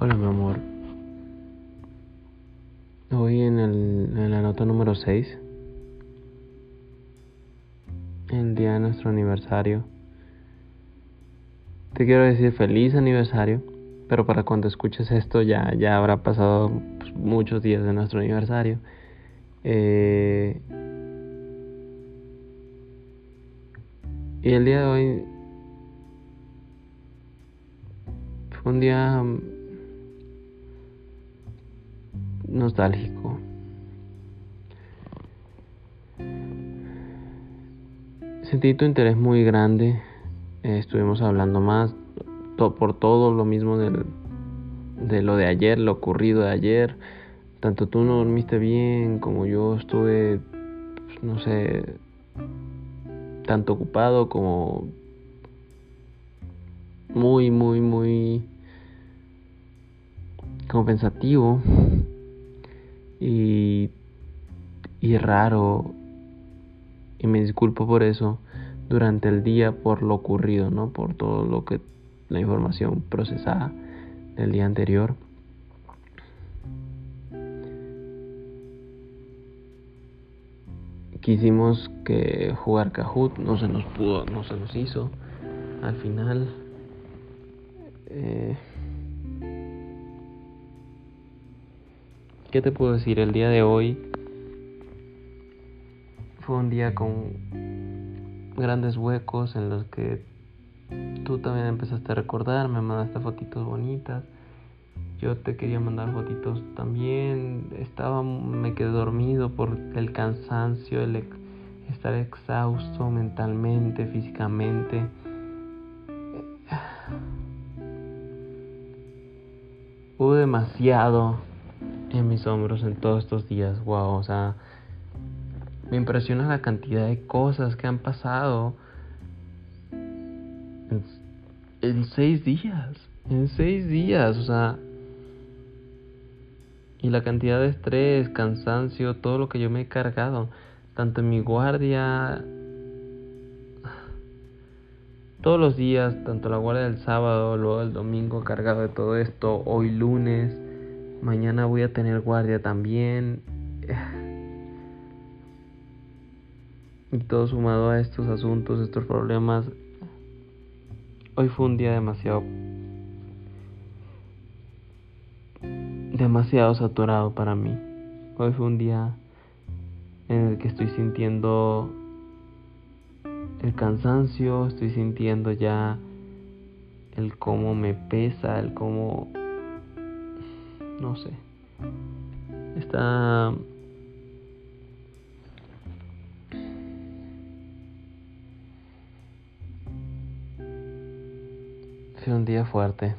Hola, mi amor. Hoy en, el, en la nota número 6, el día de nuestro aniversario, te quiero decir feliz aniversario, pero para cuando escuches esto ya, ya habrá pasado pues, muchos días de nuestro aniversario. Eh, y el día de hoy fue un día nostálgico. Sentí tu interés muy grande. Eh, estuvimos hablando más por todo lo mismo de lo de ayer, lo ocurrido de ayer. Tanto tú no dormiste bien como yo estuve, pues, no sé, tanto ocupado como muy, muy, muy como pensativo y, y raro y me disculpo por eso durante el día por lo ocurrido, ¿no? Por todo lo que la información procesada del día anterior. Quisimos que jugar Kahoot, no se nos pudo, no se nos hizo. Al final eh, ¿Qué te puedo decir? El día de hoy fue un día con grandes huecos en los que tú también empezaste a recordar, me mandaste fotitos bonitas. Yo te quería mandar fotitos también. Estaba, me quedé dormido por el cansancio, el estar exhausto mentalmente, físicamente. Hubo demasiado en mis hombros en todos estos días. Wow, o sea, me impresiona la cantidad de cosas que han pasado en, seis días. En seis días, o sea. Y la cantidad de estrés, cansancio, todo lo que yo me he cargado. Tanto en mi guardia. Todos los días, tanto la guardia del sábado, luego el domingo cargado de todo esto, hoy lunes Mañana voy a tener guardia también. Y todo sumado a estos asuntos, estos problemas. Hoy fue un día demasiado... demasiado saturado para mí. Hoy fue un día en el que estoy sintiendo el cansancio, estoy sintiendo ya el cómo me pesa, el cómo no sé. Está... Fue un día fuerte.